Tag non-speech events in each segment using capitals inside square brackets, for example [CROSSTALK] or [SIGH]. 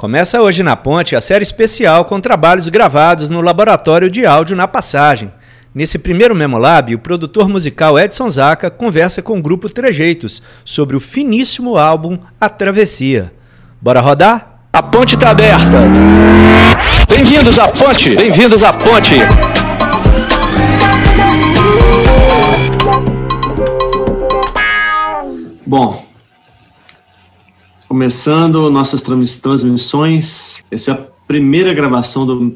Começa hoje na Ponte a série especial com trabalhos gravados no Laboratório de Áudio na Passagem. Nesse primeiro Memolab, o produtor musical Edson Zaca conversa com o grupo Trejeitos sobre o finíssimo álbum A Travessia. Bora rodar? A ponte está aberta! Bem-vindos à ponte! Bem-vindos à ponte! Bom, começando nossas transmissões, essa é a primeira gravação do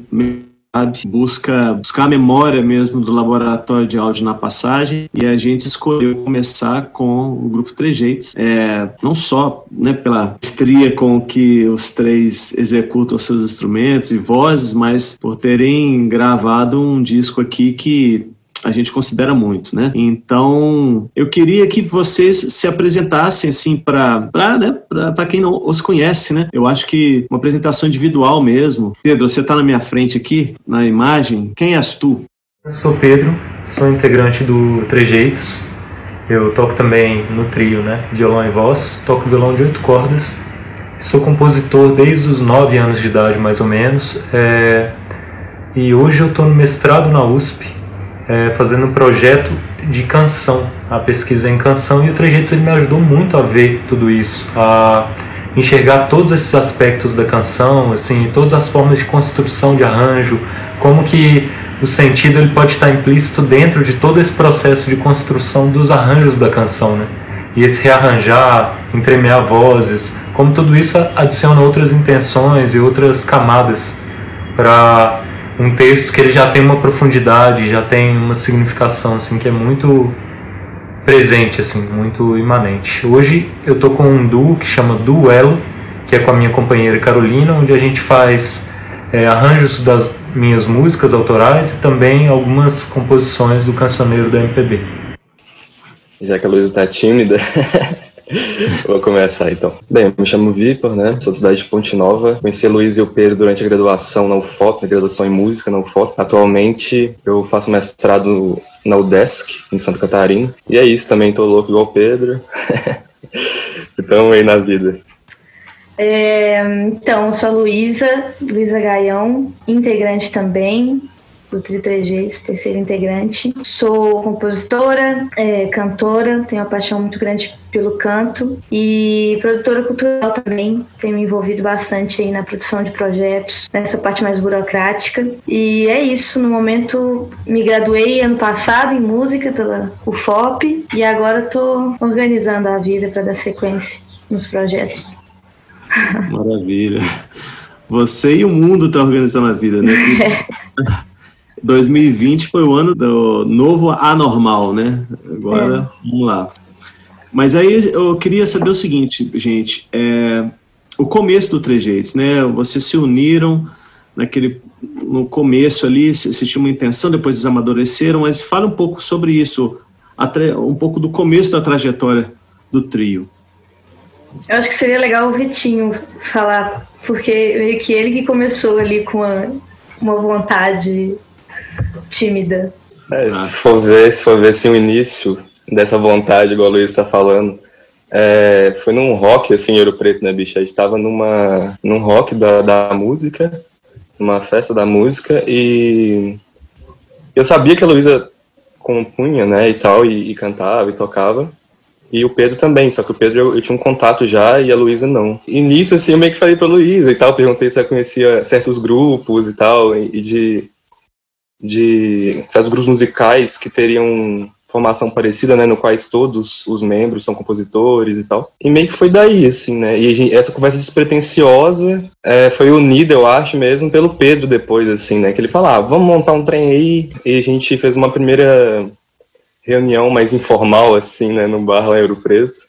busca buscar a memória mesmo do laboratório de áudio na passagem. E a gente escolheu começar com o grupo Trejeitos, é, não só né, pela estria com que os três executam seus instrumentos e vozes, mas por terem gravado um disco aqui que a gente considera muito, né? Então, eu queria que vocês se apresentassem, assim, para né, quem não os conhece, né? Eu acho que uma apresentação individual mesmo. Pedro, você está na minha frente aqui, na imagem. Quem és tu? Eu sou Pedro, sou integrante do Trejeitos. Eu toco também no trio, né? Violão e voz. Toco violão de oito cordas. Sou compositor desde os nove anos de idade, mais ou menos. É... E hoje eu estou no mestrado na USP é, fazendo um projeto de canção, a pesquisa em canção, e o Trejeitos ele me ajudou muito a ver tudo isso, a enxergar todos esses aspectos da canção, assim, todas as formas de construção de arranjo, como que o sentido ele pode estar implícito dentro de todo esse processo de construção dos arranjos da canção, né? E esse rearranjar, entremear vozes, como tudo isso adiciona outras intenções e outras camadas para um texto que ele já tem uma profundidade, já tem uma significação assim que é muito presente assim, muito imanente. Hoje eu tô com um duo que chama Duelo, que é com a minha companheira Carolina, onde a gente faz é, arranjos das minhas músicas autorais e também algumas composições do cancioneiro da MPB. Já que a Luísa está tímida, [LAUGHS] [LAUGHS] Vou começar então. Bem, me chamo Vitor, né? Sou da cidade de Ponte Nova. Conheci a Luiz e o Pedro durante a graduação na UFOP, graduação em música na UFOP. Atualmente eu faço mestrado na UDESC, em Santa Catarina. E é isso, também tô louco igual o Pedro. [LAUGHS] então aí na vida. É, então, eu sou a Luísa, Luísa Gaião, integrante também do Tri 3Gs, terceiro integrante. Sou compositora, é, cantora, tenho uma paixão muito grande pelo canto e produtora cultural também. Tenho me envolvido bastante aí na produção de projetos, nessa parte mais burocrática. E é isso, no momento me graduei ano passado em música pela UFOP e agora estou organizando a vida para dar sequência nos projetos. Maravilha. Você e o mundo estão tá organizando a vida, né? [LAUGHS] 2020 foi o ano do novo anormal, né? Agora, é. vamos lá. Mas aí eu queria saber o seguinte, gente, é, o começo do Trejeitos, né? Vocês se uniram naquele no começo ali, se tinha uma intenção, depois eles amadureceram, mas fala um pouco sobre isso, um pouco do começo da trajetória do trio. Eu acho que seria legal o Vitinho falar, porque meio que ele que começou ali com uma, uma vontade tímida. É, se for ver, se for ver assim, o início dessa vontade, igual o Luiz está falando, é, foi num rock, assim, Ouro Preto, né, bicho? A gente tava numa, num rock da, da música, numa festa da música, e eu sabia que a Luísa compunha, né, e tal, e, e, cantava e tocava, e o Pedro também, só que o Pedro eu, eu tinha um contato já e a Luísa não. E nisso, assim, eu meio que falei pra Luísa e tal, perguntei se ela conhecia certos grupos e tal, e, e de de certos grupos musicais que teriam formação parecida, né, no quais todos os membros são compositores e tal. E meio que foi daí, assim, né, e essa conversa despretensiosa é, foi unida, eu acho mesmo, pelo Pedro depois, assim, né, que ele falava, ah, vamos montar um trem aí, e a gente fez uma primeira reunião mais informal, assim, né, no bar lá em Ouro Preto.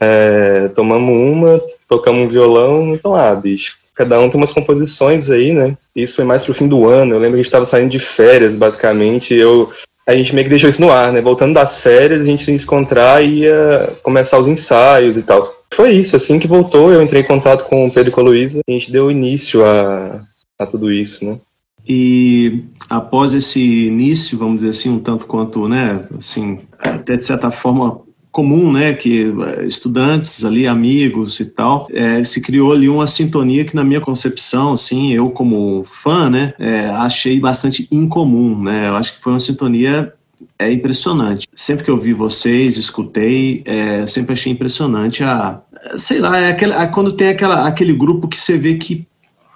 É, tomamos uma, tocamos um violão, então, ah, bicho, cada um tem umas composições aí, né? Isso foi mais pro fim do ano. Eu lembro que a gente estava saindo de férias, basicamente. eu a gente meio que deixou isso no ar, né? Voltando das férias, a gente se encontrar e ia começar os ensaios e tal. Foi isso, assim que voltou, eu entrei em contato com o Pedro e com a Luísa, a gente deu início a, a tudo isso, né? E após esse início, vamos dizer assim, um tanto quanto, né, assim, até de certa forma comum, né, que eh, estudantes ali, amigos e tal, é, se criou ali uma sintonia que na minha concepção, assim, eu como fã, né, é, achei bastante incomum, né, eu acho que foi uma sintonia é impressionante. Sempre que eu vi vocês, escutei, é, sempre achei impressionante a, sei lá, é aquele, quando tem aquela, aquele grupo que você vê que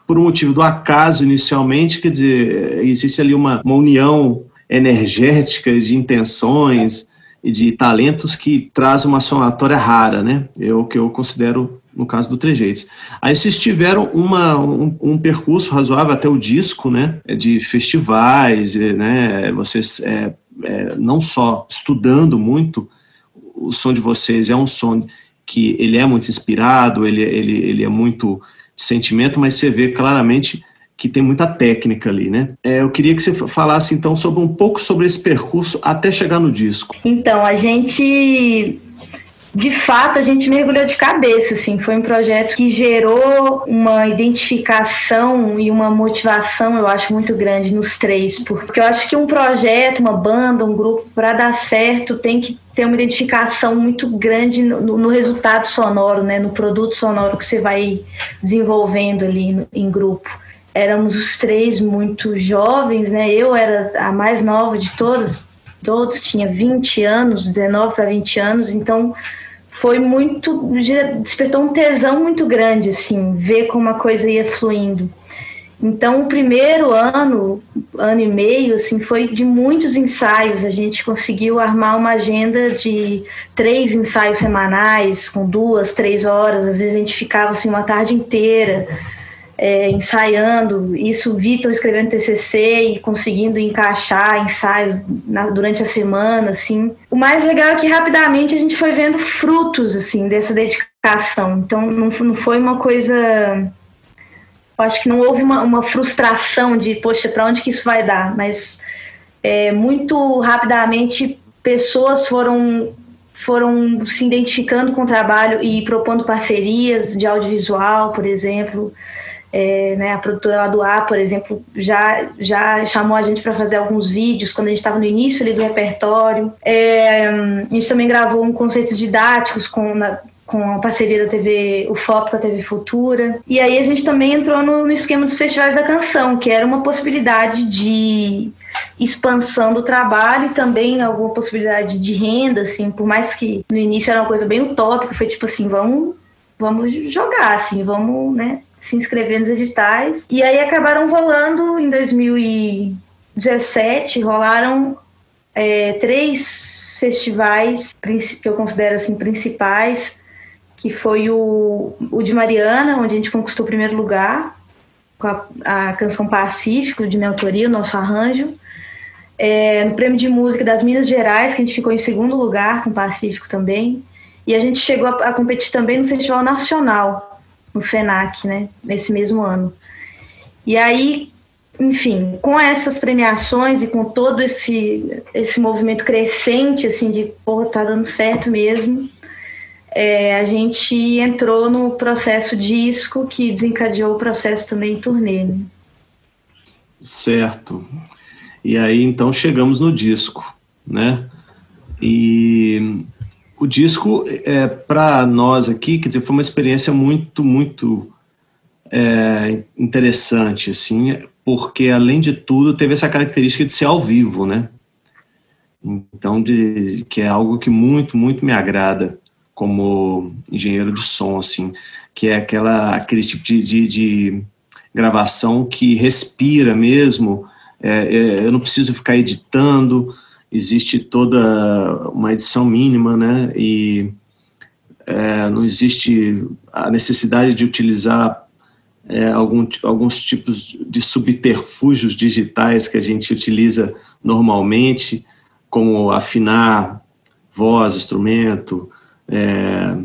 por um motivo do acaso inicialmente, quer dizer, existe ali uma, uma união energética de intenções de talentos que traz uma sonatória rara, né? É o que eu considero no caso do Trejeitos. Aí vocês tiveram uma, um, um, percurso razoável até o disco, né? De festivais, né? Vocês é, é, não só estudando muito, o som de vocês é um som que ele é muito inspirado, ele, ele, ele é muito sentimento, mas você vê claramente que tem muita técnica ali, né? É, eu queria que você falasse então sobre um pouco sobre esse percurso até chegar no disco. Então, a gente de fato a gente mergulhou de cabeça, assim, foi um projeto que gerou uma identificação e uma motivação, eu acho, muito grande nos três, porque eu acho que um projeto, uma banda, um grupo, para dar certo, tem que ter uma identificação muito grande no, no, resultado sonoro, né, no produto sonoro que você vai desenvolvendo ali no, em grupo éramos os três muito jovens, né? Eu era a mais nova de todas, todos tinha 20 anos, 19 para 20 anos, então foi muito despertou um tesão muito grande assim, ver como a coisa ia fluindo. Então, o primeiro ano, ano e meio, assim, foi de muitos ensaios. A gente conseguiu armar uma agenda de três ensaios semanais, com duas, três horas. Às vezes a gente ficava assim uma tarde inteira é, ensaiando, isso Vitor escrevendo TCC e conseguindo encaixar ensaios na, durante a semana, assim. O mais legal é que rapidamente a gente foi vendo frutos, assim, dessa dedicação. Então, não, não foi uma coisa... Acho que não houve uma, uma frustração de, poxa, para onde que isso vai dar? Mas é, muito rapidamente pessoas foram foram se identificando com o trabalho e propondo parcerias de audiovisual, por exemplo. É, né, a produtora lá do A, por exemplo, já, já chamou a gente para fazer alguns vídeos quando a gente estava no início ali do repertório. É, a gente também gravou um conceitos didáticos com, na, com a parceria da TV UFOP com a TV Futura. E aí a gente também entrou no, no esquema dos festivais da canção, que era uma possibilidade de expansão do trabalho e também alguma possibilidade de renda, assim, por mais que no início era uma coisa bem utópica, foi tipo assim, vamos, vamos jogar, assim, vamos, né, se inscrever nos editais. E aí acabaram rolando em 2017, rolaram é, três festivais que eu considero assim principais, que foi o, o de Mariana, onde a gente conquistou o primeiro lugar, com a, a canção Pacífico, de minha autoria, o nosso arranjo. É, no Prêmio de Música das Minas Gerais, que a gente ficou em segundo lugar com Pacífico também. E a gente chegou a, a competir também no Festival Nacional, no FENAC, né, nesse mesmo ano. E aí, enfim, com essas premiações e com todo esse, esse movimento crescente, assim, de, pô, tá dando certo mesmo, é, a gente entrou no processo disco que desencadeou o processo também turnê. Né? Certo. E aí, então, chegamos no disco, né? E o disco, é, para nós aqui, quer dizer, foi uma experiência muito, muito é, interessante, assim, porque, além de tudo, teve essa característica de ser ao vivo, né? Então, de, que é algo que muito, muito me agrada como engenheiro de som, assim, que é aquela, aquele tipo de, de, de gravação que respira mesmo, é, é, eu não preciso ficar editando, existe toda uma edição mínima, né? E é, não existe a necessidade de utilizar é, algum, alguns tipos de subterfúgios digitais que a gente utiliza normalmente, como afinar voz, instrumento, é,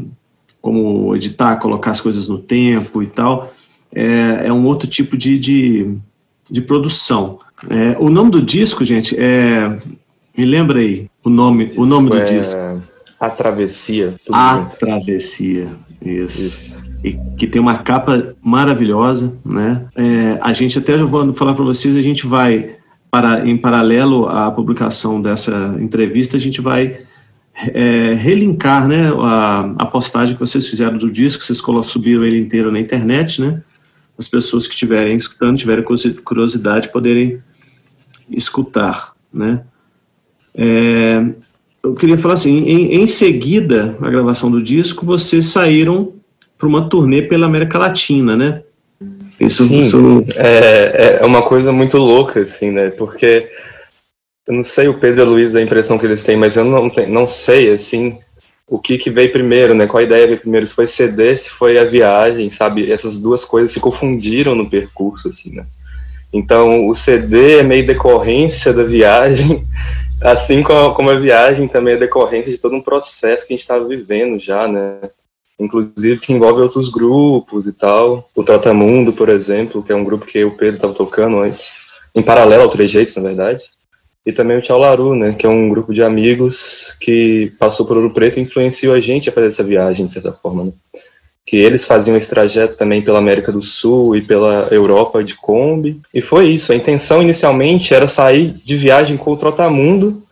como editar, colocar as coisas no tempo e tal, é, é um outro tipo de, de, de produção. É, o nome do disco, gente, é me lembra aí o nome, o nome do é disco. A Travessia. A junto. Travessia, isso. isso. E que tem uma capa maravilhosa, né? É, a gente até já vou falar para vocês, a gente vai para em paralelo à publicação dessa entrevista, a gente vai é, relinkar né, a, a, postagem que vocês fizeram do disco, vocês subiram ele inteiro na internet, né? As pessoas que estiverem escutando, tiverem curiosidade, poderem escutar, né? É, eu queria falar assim, em, em seguida a gravação do disco, vocês saíram para uma turnê pela América Latina, né? Isso, Sim, isso... É, é uma coisa muito louca, assim, né? Porque eu não sei o Pedro e a Luiz a impressão que eles têm, mas eu não, não sei, assim, o que, que veio primeiro, né? Qual a ideia veio primeiro? Se foi CD, se foi a viagem, sabe? Essas duas coisas se confundiram no percurso, assim, né? Então, o CD é meio decorrência da viagem, assim como a, viagem também é decorrência de todo um processo que a gente estava vivendo já, né? inclusive que envolve outros grupos e tal. O Tratamundo, por exemplo, que é um grupo que o Pedro estava tocando antes, em paralelo ao Trejeitos, na verdade. E também o Tchau Laru, né, que é um grupo de amigos que passou por Ouro Preto e influenciou a gente a fazer essa viagem, de certa forma, né? Que eles faziam esse trajeto também pela América do Sul e pela Europa de Kombi. E foi isso, a intenção inicialmente era sair de viagem com o Trotamundo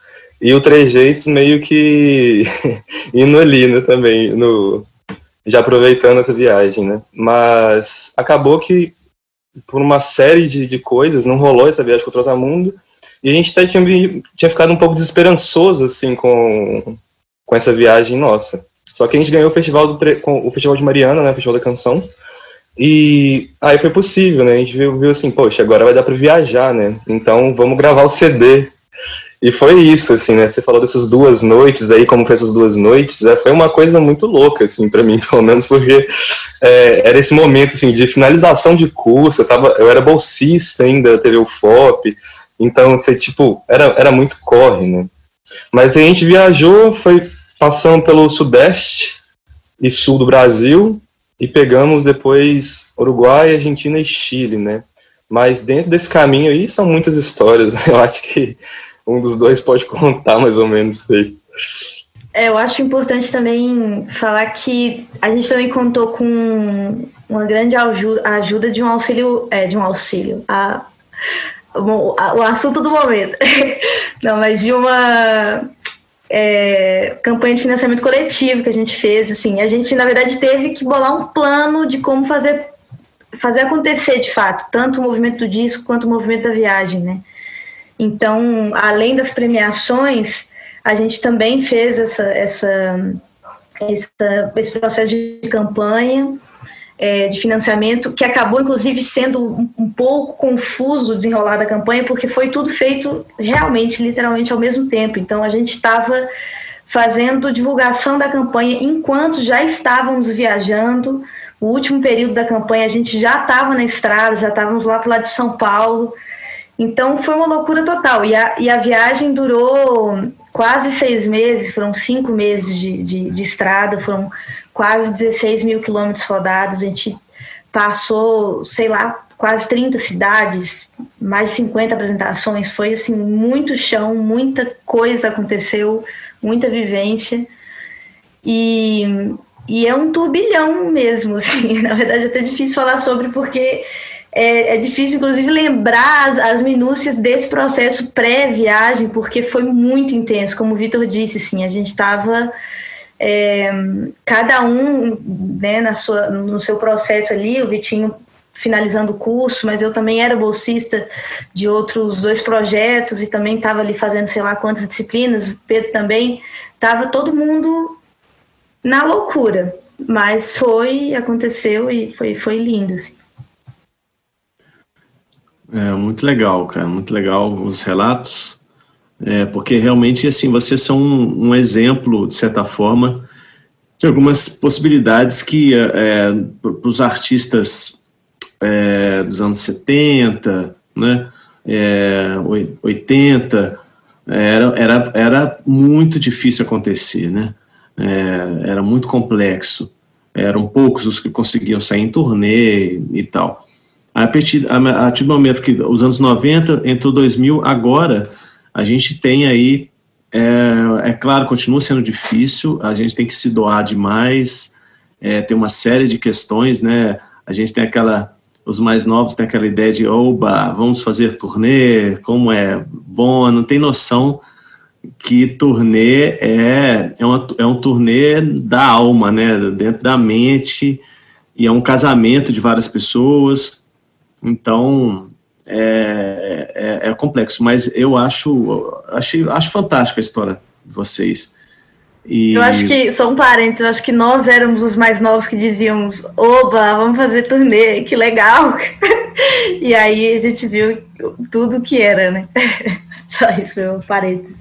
e o Trejeitos meio que [LAUGHS] indo ali, né, também, no, já aproveitando essa viagem, né? Mas acabou que, por uma série de, de coisas, não rolou essa viagem com o Trotamundo, e a gente até tinha, tinha ficado um pouco desesperançoso, assim, com, com essa viagem nossa. Só que a gente ganhou o festival, do, com, o festival de Mariana, né, o Festival da Canção, e aí foi possível, né, a gente viu, viu assim, poxa, agora vai dar para viajar, né, então vamos gravar o CD, e foi isso, assim, né? Você falou dessas duas noites aí, como foi essas duas noites, né? foi uma coisa muito louca, assim, para mim, [LAUGHS] pelo menos, porque é, era esse momento, assim, de finalização de curso, eu, tava, eu era bolsista ainda, teve o FOP, então, você, tipo, era, era muito corre, né? Mas a gente viajou, foi passando pelo sudeste e sul do Brasil, e pegamos depois Uruguai, Argentina e Chile, né? Mas dentro desse caminho aí são muitas histórias, eu acho que um dos dois pode contar mais ou menos isso aí. É, eu acho importante também falar que a gente também contou com uma grande ajuda de um auxílio, é, de um auxílio, a, o assunto do momento, [LAUGHS] não, mas de uma é, campanha de financiamento coletivo que a gente fez, assim, a gente na verdade teve que bolar um plano de como fazer fazer acontecer de fato, tanto o movimento do disco quanto o movimento da viagem, né? Então, além das premiações, a gente também fez essa, essa, essa esse processo de campanha é, de financiamento, que acabou, inclusive, sendo um, um pouco confuso desenrolar da campanha, porque foi tudo feito realmente, literalmente, ao mesmo tempo. Então, a gente estava fazendo divulgação da campanha enquanto já estávamos viajando. O último período da campanha, a gente já estava na estrada, já estávamos lá para lá de São Paulo. Então foi uma loucura total. E a, e a viagem durou quase seis meses, foram cinco meses de, de, de estrada, foram quase 16 mil quilômetros rodados. A gente passou, sei lá, quase 30 cidades, mais de 50 apresentações. Foi assim, muito chão, muita coisa aconteceu, muita vivência. E, e é um turbilhão mesmo, [LAUGHS] assim. Na verdade, é até difícil falar sobre porque é, é difícil, inclusive, lembrar as, as minúcias desse processo pré-viagem, porque foi muito intenso, como o Vitor disse, assim, a gente estava é, cada um né, na sua, no seu processo ali, o Vitinho finalizando o curso, mas eu também era bolsista de outros dois projetos e também estava ali fazendo sei lá quantas disciplinas, o Pedro também, estava todo mundo na loucura, mas foi, aconteceu e foi, foi lindo. Assim. É muito legal, cara, muito legal os relatos, é, porque realmente, assim, vocês são um, um, exemplo, de certa forma, de algumas possibilidades que, é, para os artistas é, dos anos 70, né, 80, é, era, era, era muito difícil acontecer, né, é, era muito complexo, eram poucos os que conseguiam sair em turnê e tal. A partir, a, a partir do momento que os anos 90, entrou 2000, agora a gente tem aí, é, é claro, continua sendo difícil, a gente tem que se doar demais, é, tem uma série de questões, né? A gente tem aquela, os mais novos têm aquela ideia de, oba, vamos fazer turnê, como é bom, não tem noção que turnê é, é, uma, é um turnê da alma, né? Dentro da mente, e é um casamento de várias pessoas. Então, é, é, é complexo, mas eu acho, acho, acho fantástica a história de vocês. E... Eu acho que, só um parênteses, eu acho que nós éramos os mais novos que dizíamos, oba, vamos fazer turnê, que legal. [LAUGHS] e aí a gente viu tudo que era, né? [LAUGHS] Só isso, um parênteses.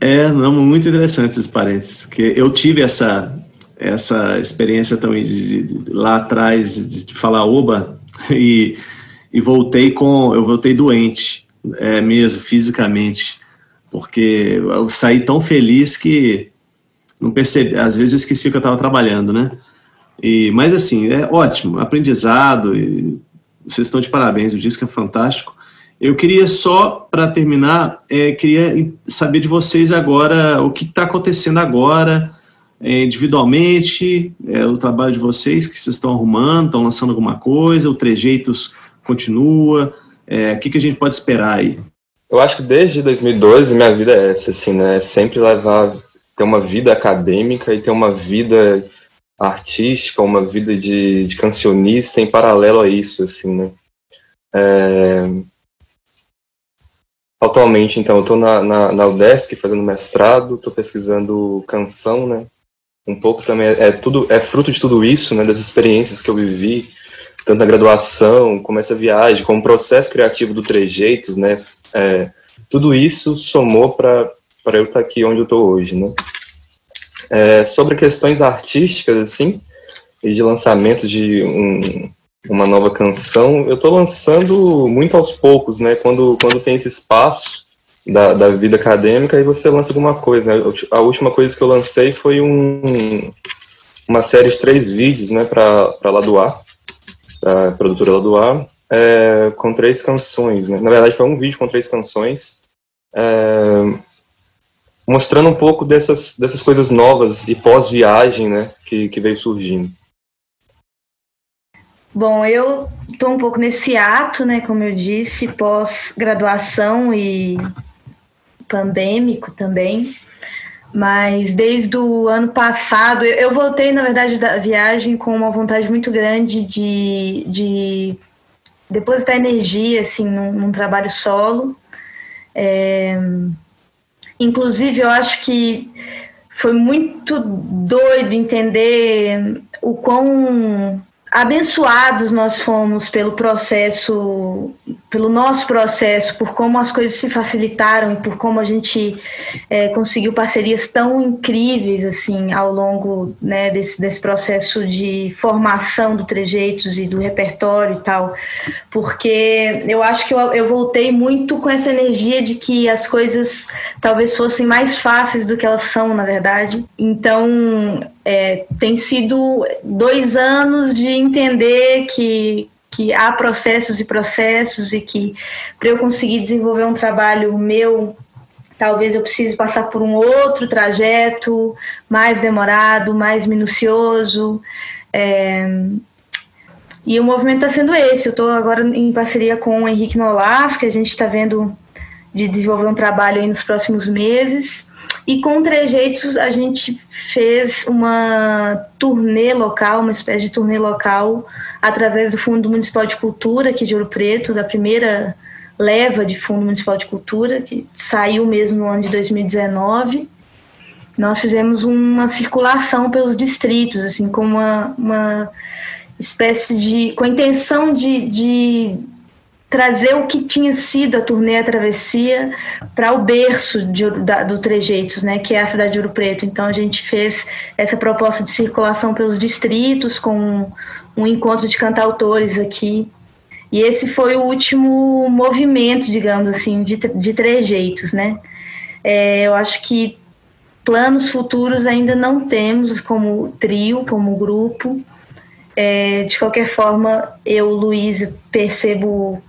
É, não, muito interessante esses parênteses, que eu tive essa, essa experiência também de, de lá atrás de, de, falar oba [LAUGHS] e, e voltei com, eu voltei doente, é mesmo, fisicamente, porque eu saí tão feliz que não percebi, às vezes eu esqueci que eu estava trabalhando, né? E, mas assim, é ótimo, aprendizado, e vocês estão de parabéns, o disco é fantástico. Eu queria só, para terminar, é, queria saber de vocês agora o que está acontecendo agora, é, individualmente, é, o trabalho de vocês, que vocês estão arrumando, estão lançando alguma coisa, o Trejeitos continua, é, o que, que a gente pode esperar aí? Eu acho que desde 2012 minha vida é essa, assim, né? Sempre levar ter uma vida acadêmica e ter uma vida artística, uma vida de, de cancionista em paralelo a isso, assim, né? É... Atualmente, então, eu estou na, na, na UDESC fazendo mestrado, estou pesquisando canção, né? Um pouco também é, é, tudo é fruto de tudo isso, né? Das experiências que eu vivi, tanto na graduação, como essa viagem, como o processo criativo do Trejeitos, né? É, tudo isso somou para eu estar aqui onde eu estou hoje, né? É, sobre questões artísticas, assim, e de lançamento de um, uma nova canção, eu estou lançando muito aos poucos, né? Quando, quando tem esse espaço da, da vida acadêmica, aí você lança alguma coisa. Né? A última coisa que eu lancei foi um, uma série de três vídeos, né, para Ladoar, para a produtora Ladoar, é, com três canções. Né? Na verdade, foi um vídeo com três canções. É, mostrando um pouco dessas, dessas coisas novas e pós-viagem, né, que, que veio surgindo. Bom, eu estou um pouco nesse ato, né, como eu disse, pós-graduação e pandêmico também, mas desde o ano passado, eu, eu voltei, na verdade, da viagem com uma vontade muito grande de, de depositar energia, assim, num, num trabalho solo, é, Inclusive, eu acho que foi muito doido entender o quão abençoados nós fomos pelo processo, pelo nosso processo, por como as coisas se facilitaram e por como a gente é, conseguiu parcerias tão incríveis assim ao longo né, desse, desse processo de formação do trejeitos e do repertório e tal, porque eu acho que eu, eu voltei muito com essa energia de que as coisas talvez fossem mais fáceis do que elas são na verdade. Então é, tem sido dois anos de entender que, que há processos e processos e que para eu conseguir desenvolver um trabalho meu, talvez eu precise passar por um outro trajeto mais demorado, mais minucioso. É, e o movimento está sendo esse. Eu estou agora em parceria com o Henrique Nolaf, que a gente está vendo de desenvolver um trabalho nos próximos meses. E com Trejeitos a gente fez uma turnê local, uma espécie de turnê local, através do Fundo Municipal de Cultura aqui de Ouro Preto, da primeira leva de Fundo Municipal de Cultura, que saiu mesmo no ano de 2019. Nós fizemos uma circulação pelos distritos, assim, com uma, uma espécie de. com a intenção de, de trazer o que tinha sido a turnê A Travessia para o berço de, da, do Trejeitos, né, que é a cidade de Ouro Preto. Então a gente fez essa proposta de circulação pelos distritos com um, um encontro de cantautores aqui. E esse foi o último movimento, digamos assim, de, de Trejeitos, né? É, eu acho que planos futuros ainda não temos como trio, como grupo. É, de qualquer forma, eu, Luísa, percebo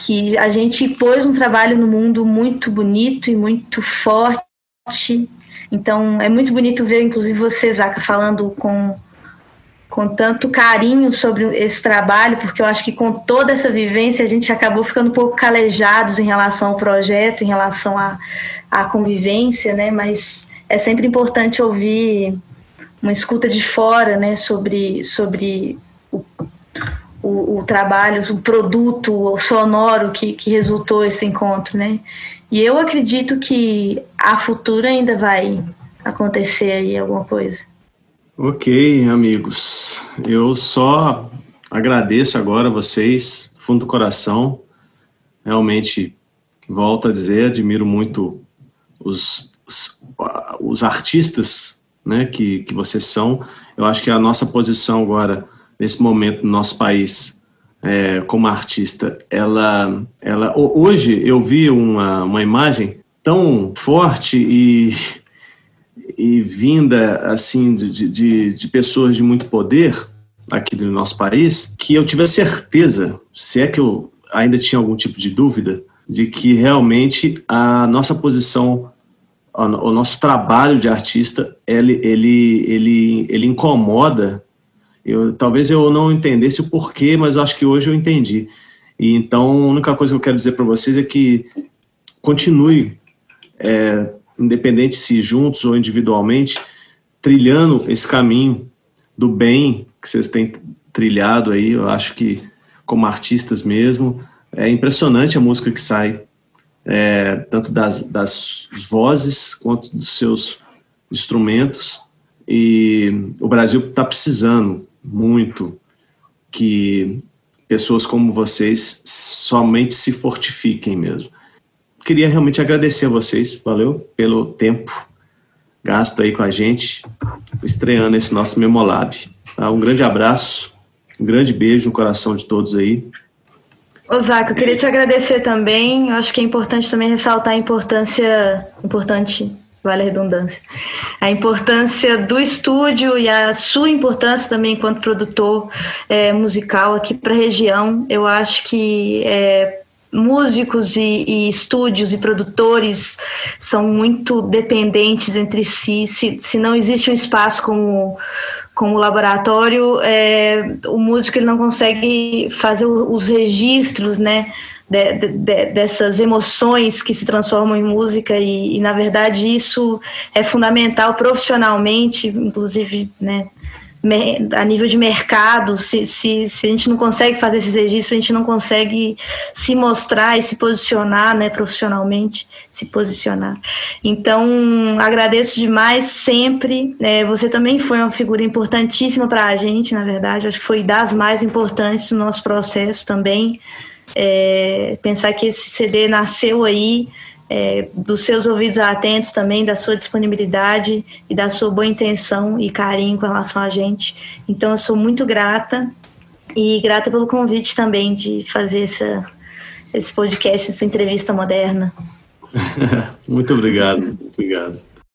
que a gente pôs um trabalho no mundo muito bonito e muito forte. Então, é muito bonito ver, inclusive, você, Zaca, falando com com tanto carinho sobre esse trabalho, porque eu acho que com toda essa vivência a gente acabou ficando um pouco calejados em relação ao projeto, em relação à, à convivência, né? Mas é sempre importante ouvir uma escuta de fora, né? Sobre, sobre o, o, o trabalho, o produto sonoro que, que resultou esse encontro, né? E eu acredito que a futura ainda vai acontecer aí alguma coisa. Ok, amigos. Eu só agradeço agora a vocês, fundo do coração. Realmente, volto a dizer, admiro muito os, os, os artistas né, que, que vocês são. Eu acho que a nossa posição agora, nesse momento no nosso país, é, como artista, ela, ela. Hoje eu vi uma, uma imagem tão forte e e vinda assim de, de, de pessoas de muito poder aqui do nosso país, que eu tive a certeza, se é que eu ainda tinha algum tipo de dúvida, de que realmente a nossa posição, o nosso trabalho de artista, ele, ele, ele, ele incomoda. Eu, talvez eu não entendesse o porquê, mas acho que hoje eu entendi. E então, a única coisa que eu quero dizer para vocês é que continue é, independente se juntos ou individualmente, trilhando esse caminho do bem que vocês têm trilhado aí. Eu acho que, como artistas mesmo, é impressionante a música que sai, é, tanto das, das vozes quanto dos seus instrumentos. E o Brasil está precisando muito que pessoas como vocês somente se fortifiquem mesmo queria realmente agradecer a vocês, valeu, pelo tempo gasto aí com a gente, estreando esse nosso Memolab. Tá? Um grande abraço, um grande beijo no coração de todos aí. Ô, Zaca, eu queria te agradecer também. Eu acho que é importante também ressaltar a importância, importante, vale a redundância, a importância do estúdio e a sua importância também enquanto produtor é, musical aqui para a região. Eu acho que é, músicos e, e, estúdios e produtores são muito dependentes entre si. Se, se não existe um espaço como, como laboratório, é, o músico ele não consegue fazer os registros, né? De, de, dessas emoções que se transformam em música e, e, na verdade isso é fundamental profissionalmente, inclusive, né, a nível de mercado, se, se, se, a gente não consegue fazer esses registros, a gente não consegue se mostrar e se posicionar né, profissionalmente, se posicionar. Então, agradeço demais sempre. É, você também foi uma figura importantíssima para a gente, na verdade, acho que foi das mais importantes no nosso processo também. É, pensar que esse CD nasceu aí é, dos seus ouvidos atentos também, da sua disponibilidade e da sua boa intenção e carinho com relação a gente. Então, eu sou muito grata e grata pelo convite também de fazer essa, esse podcast, essa entrevista moderna. [LAUGHS] muito obrigado, muito obrigado.